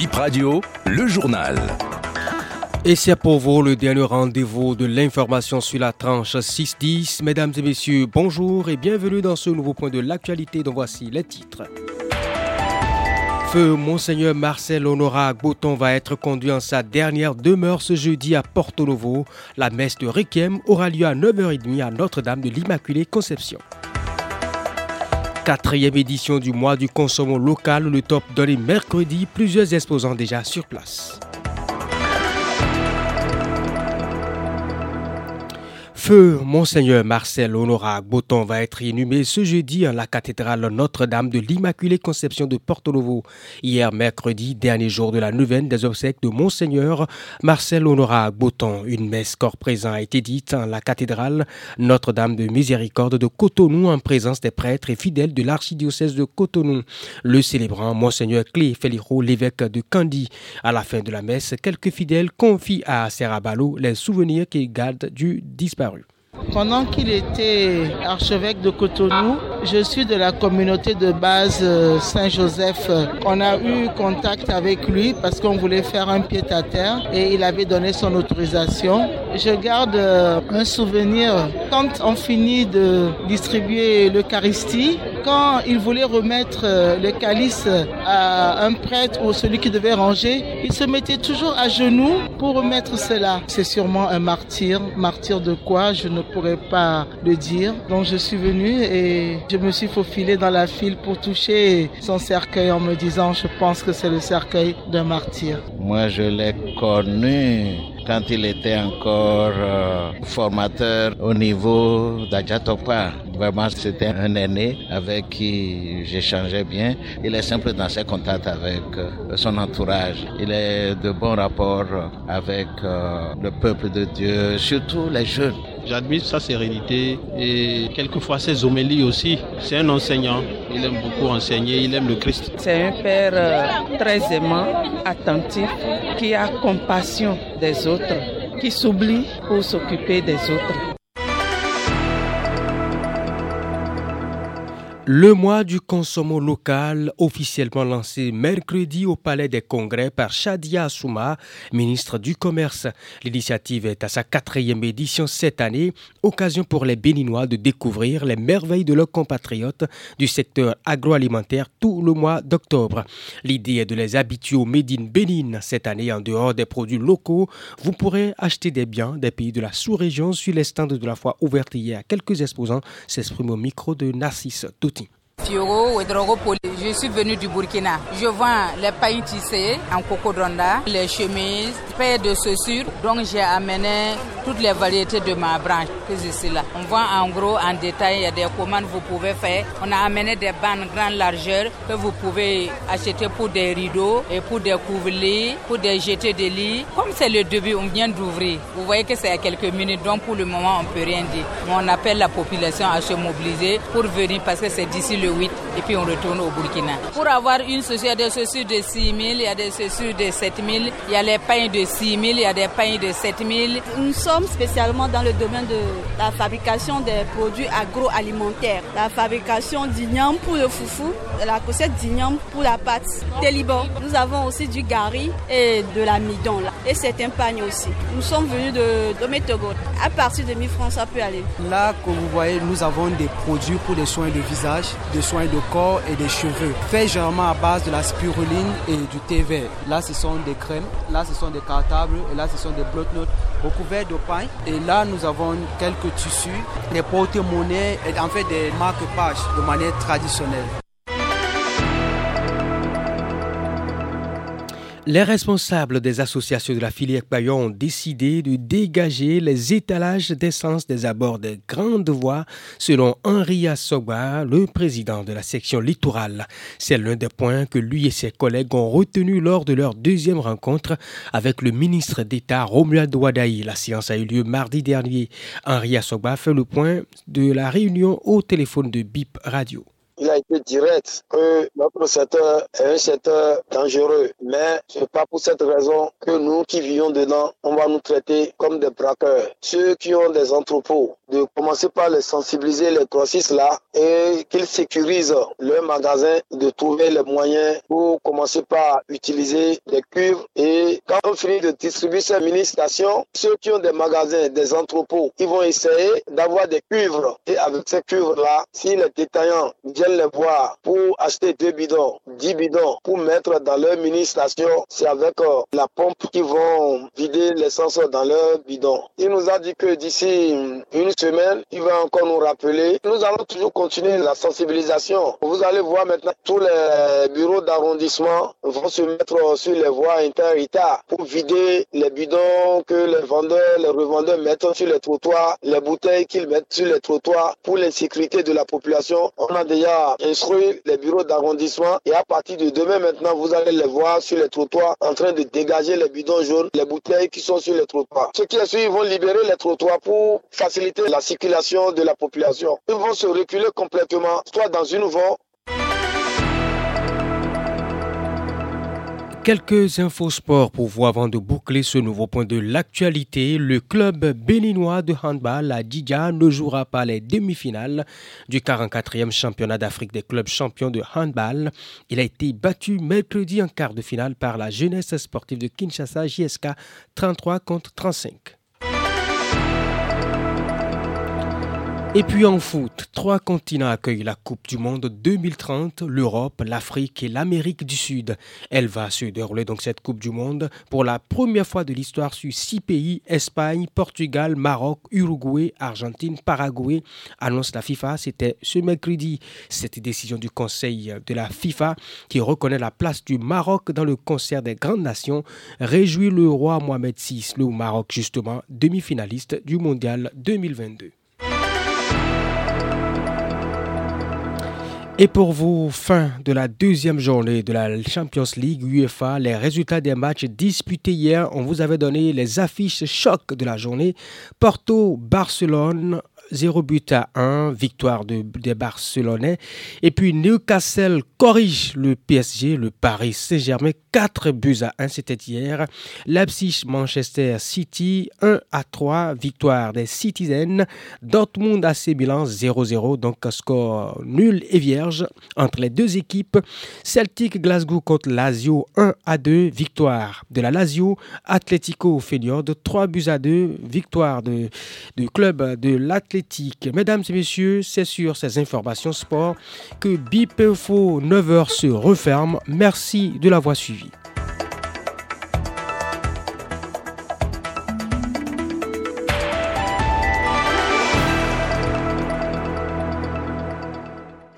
Bip Radio, le journal. Et c'est pour vous le dernier rendez-vous de l'information sur la tranche 6-10. Mesdames et messieurs, bonjour et bienvenue dans ce nouveau point de l'actualité dont voici les titres. Feu Monseigneur Marcel Honora Bouton va être conduit en sa dernière demeure ce jeudi à Porto Novo. La messe de Requiem aura lieu à 9h30 à Notre-Dame de l'Immaculée Conception. Quatrième édition du mois du consommant local, le top donné mercredi, plusieurs exposants déjà sur place. Feu Monseigneur Marcel Honorat Bouton va être inhumé ce jeudi à la cathédrale Notre-Dame de l'Immaculée Conception de Porto Novo. Hier, mercredi, dernier jour de la neuvaine des obsèques de Monseigneur Marcel Honorat Bouton. Une messe corps présent a été dite à la cathédrale Notre-Dame de Miséricorde de Cotonou en présence des prêtres et fidèles de l'archidiocèse de Cotonou. Le célébrant Monseigneur Clé Feliro, l'évêque de Candy. À la fin de la messe, quelques fidèles confient à Serrabalo les souvenirs qu'ils gardent du disparu. Pendant qu'il était archevêque de Cotonou, je suis de la communauté de base euh, Saint-Joseph. On a eu contact avec lui parce qu'on voulait faire un pied à terre et il avait donné son autorisation. Je garde euh, un souvenir quand on finit de distribuer l'Eucharistie, quand il voulait remettre euh, le calice à un prêtre ou celui qui devait ranger, il se mettait toujours à genoux pour remettre cela. C'est sûrement un martyr. Martyr de quoi? Je ne pourrais pas le dire. Donc je suis venu et je me suis faufilé dans la file pour toucher son cercueil en me disant je pense que c'est le cercueil d'un martyr. Moi je l'ai connu quand il était encore euh, formateur au niveau d'Ajatopa. Vraiment, c'était un aîné avec qui j'échangeais bien. Il est simple dans ses contacts avec euh, son entourage. Il est de bons rapports avec euh, le peuple de Dieu, surtout les jeunes. J'admire sa sérénité et quelquefois ses homélies aussi. C'est un enseignant. Il aime beaucoup enseigner, il aime le Christ. C'est un père très aimant, attentif, qui a compassion des autres, qui s'oublie pour s'occuper des autres. Le mois du consommant local, officiellement lancé mercredi au Palais des Congrès par Shadia Souma, ministre du Commerce. L'initiative est à sa quatrième édition cette année, occasion pour les Béninois de découvrir les merveilles de leurs compatriotes du secteur agroalimentaire tout le mois d'octobre. L'idée est de les habituer au Made in Bénin cette année en dehors des produits locaux. Vous pourrez acheter des biens des pays de la sous-région sur les stands de la foi ouverte hier. Quelques exposants s'expriment au micro de Narcisse. Je suis venu du Burkina. Je vends les pailles tissées en cocodonda, les chemises, paires de chaussures. Donc j'ai amené toutes les variétés de ma branche que je là. On vend en gros, en détail, il y a des commandes que vous pouvez faire. On a amené des bandes grande largeur que vous pouvez acheter pour des rideaux et pour des couverts, pour des jetés de lit. Comme c'est le début, on vient d'ouvrir. Vous voyez que c'est à quelques minutes, donc pour le moment on peut rien dire. On appelle la population à se mobiliser pour venir parce que c'est d'ici le 8 et puis on retourne au Burkina. Pour avoir une chaussure, il y a des chaussures de 6 000, il y a des chaussures de 7 000, il y a les pains de 6 000, il y a des pains de 7 000. Nous spécialement dans le domaine de la fabrication des produits agroalimentaires. La fabrication d'igname pour le foufou, la cossette d'igname pour la pâte. Des Liban. Nous avons aussi du gari et de l'amidon. Et certains pagnes aussi. Nous sommes venus de, Métogot. À partir de 1000 francs, ça peut aller. Là, comme vous voyez, nous avons des produits pour les soins de visage, des soins de corps et des cheveux. Fait généralement à base de la spiruline et du thé vert. Là, ce sont des crèmes, là, ce sont des cartables et là, ce sont des bloc-notes recouverts de pain. Et là, nous avons quelques tissus, des porte-monnaies et en fait des marque-pages de manière traditionnelle. Les responsables des associations de la filière Bayon ont décidé de dégager les étalages d'essence des abords des grandes voies, selon Henri Assoba, le président de la section littorale. C'est l'un des points que lui et ses collègues ont retenu lors de leur deuxième rencontre avec le ministre d'État Romuald Ouadaï. La séance a eu lieu mardi dernier. Henri Assoba fait le point de la réunion au téléphone de BIP Radio peu direct que notre secteur est un secteur dangereux. Mais c'est pas pour cette raison que nous qui vivons dedans, on va nous traiter comme des braqueurs. Ceux qui ont des entrepôts, de commencer par les sensibiliser, les grossistes là, et qu'ils sécurisent leur magasin, de trouver les moyens pour commencer par utiliser des cuivres. Et quand on finit de distribuer ces mini-stations, ceux qui ont des magasins, des entrepôts, ils vont essayer d'avoir des cuivres. Et avec ces cuivres-là, si les détaillants viennent les pour acheter deux bidons, dix bidons, pour mettre dans leur mini-station, c'est avec euh, la pompe qu'ils vont vider l'essence dans leur bidon. Il nous a dit que d'ici une semaine, il va encore nous rappeler. Nous allons toujours continuer la sensibilisation. Vous allez voir maintenant tous les bureaux d'arrondissement vont se mettre sur les voies inter pour vider les bidons que les vendeurs, les revendeurs mettent sur les trottoirs, les bouteilles qu'ils mettent sur les trottoirs pour l'insécurité de la population. On a déjà instruit les bureaux d'arrondissement et à partir de demain maintenant, vous allez les voir sur les trottoirs en train de dégager les bidons jaunes, les bouteilles qui sont sur les trottoirs. Ceux qui suivent vont libérer les trottoirs pour faciliter la circulation de la population. Ils vont se reculer complètement, soit dans une voie Quelques infos sport pour vous avant de boucler ce nouveau point de l'actualité. Le club béninois de handball à Djidja ne jouera pas les demi-finales du 44e championnat d'Afrique des clubs champions de handball. Il a été battu mercredi en quart de finale par la jeunesse sportive de Kinshasa JSK 33 contre 35. Et puis en foot, trois continents accueillent la Coupe du Monde 2030, l'Europe, l'Afrique et l'Amérique du Sud. Elle va se dérouler donc cette Coupe du Monde pour la première fois de l'histoire sur six pays, Espagne, Portugal, Maroc, Uruguay, Argentine, Paraguay, annonce la FIFA. C'était ce mercredi. Cette décision du Conseil de la FIFA qui reconnaît la place du Maroc dans le concert des grandes nations réjouit le roi Mohamed VI, le Maroc justement demi-finaliste du Mondial 2022. Et pour vous, fin de la deuxième journée de la Champions League UEFA, les résultats des matchs disputés hier, on vous avait donné les affiches choc de la journée. Porto, Barcelone, 0 but à 1, victoire de, des Barcelonais. Et puis Newcastle corrige le PSG, le Paris Saint-Germain, 4 buts à 1, c'était hier. Leipzig, Manchester City, 1 à 3, victoire des Citizens. Dortmund AC Milan, 0-0, donc score nul et vierge entre les deux équipes. Celtic Glasgow contre Lazio, 1 à 2, victoire de la Lazio. Atletico Feyenoord, 3 buts à 2, victoire du club de Mesdames et messieurs, c'est sur ces informations sport que BIP Info 9h se referme. Merci de l'avoir suivi.